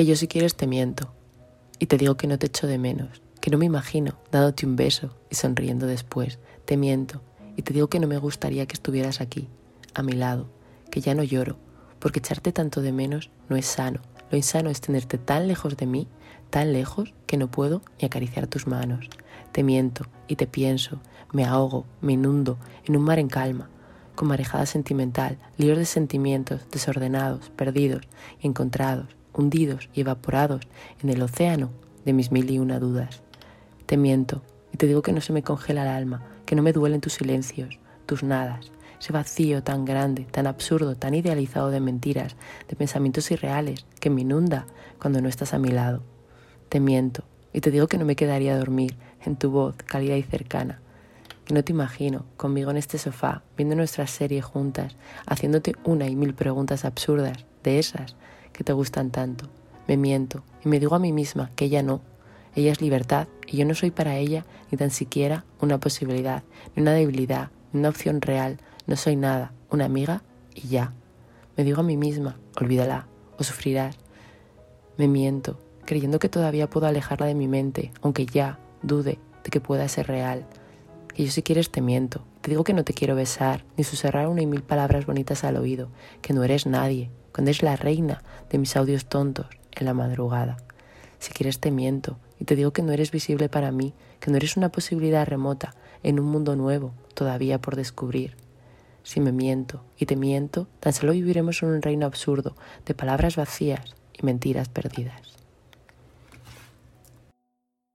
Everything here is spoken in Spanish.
que yo si quieres te miento y te digo que no te echo de menos, que no me imagino dándote un beso y sonriendo después, te miento y te digo que no me gustaría que estuvieras aquí, a mi lado, que ya no lloro, porque echarte tanto de menos no es sano. Lo insano es tenerte tan lejos de mí, tan lejos, que no puedo ni acariciar tus manos. Te miento y te pienso, me ahogo, me inundo en un mar en calma, con marejada sentimental, líos de sentimientos desordenados, perdidos y encontrados, hundidos y evaporados en el océano de mis mil y una dudas. Te miento y te digo que no se me congela el alma, que no me duelen tus silencios, tus nadas, ese vacío tan grande, tan absurdo, tan idealizado de mentiras, de pensamientos irreales, que me inunda cuando no estás a mi lado. Te miento y te digo que no me quedaría a dormir en tu voz cálida y cercana, que no te imagino conmigo en este sofá, viendo nuestra serie juntas, haciéndote una y mil preguntas absurdas, de esas que te gustan tanto. Me miento y me digo a mí misma que ella no. Ella es libertad y yo no soy para ella ni tan siquiera una posibilidad, ni una debilidad, ni una opción real. No soy nada, una amiga y ya. Me digo a mí misma, olvídala o sufrirás. Me miento, creyendo que todavía puedo alejarla de mi mente, aunque ya dude de que pueda ser real. Que yo si quieres te miento. Te digo que no te quiero besar, ni susurrar una y mil palabras bonitas al oído, que no eres nadie, cuando es la reina de mis audios tontos en la madrugada. Si quieres te miento y te digo que no eres visible para mí, que no eres una posibilidad remota en un mundo nuevo todavía por descubrir. Si me miento y te miento, tan solo viviremos en un reino absurdo de palabras vacías y mentiras perdidas.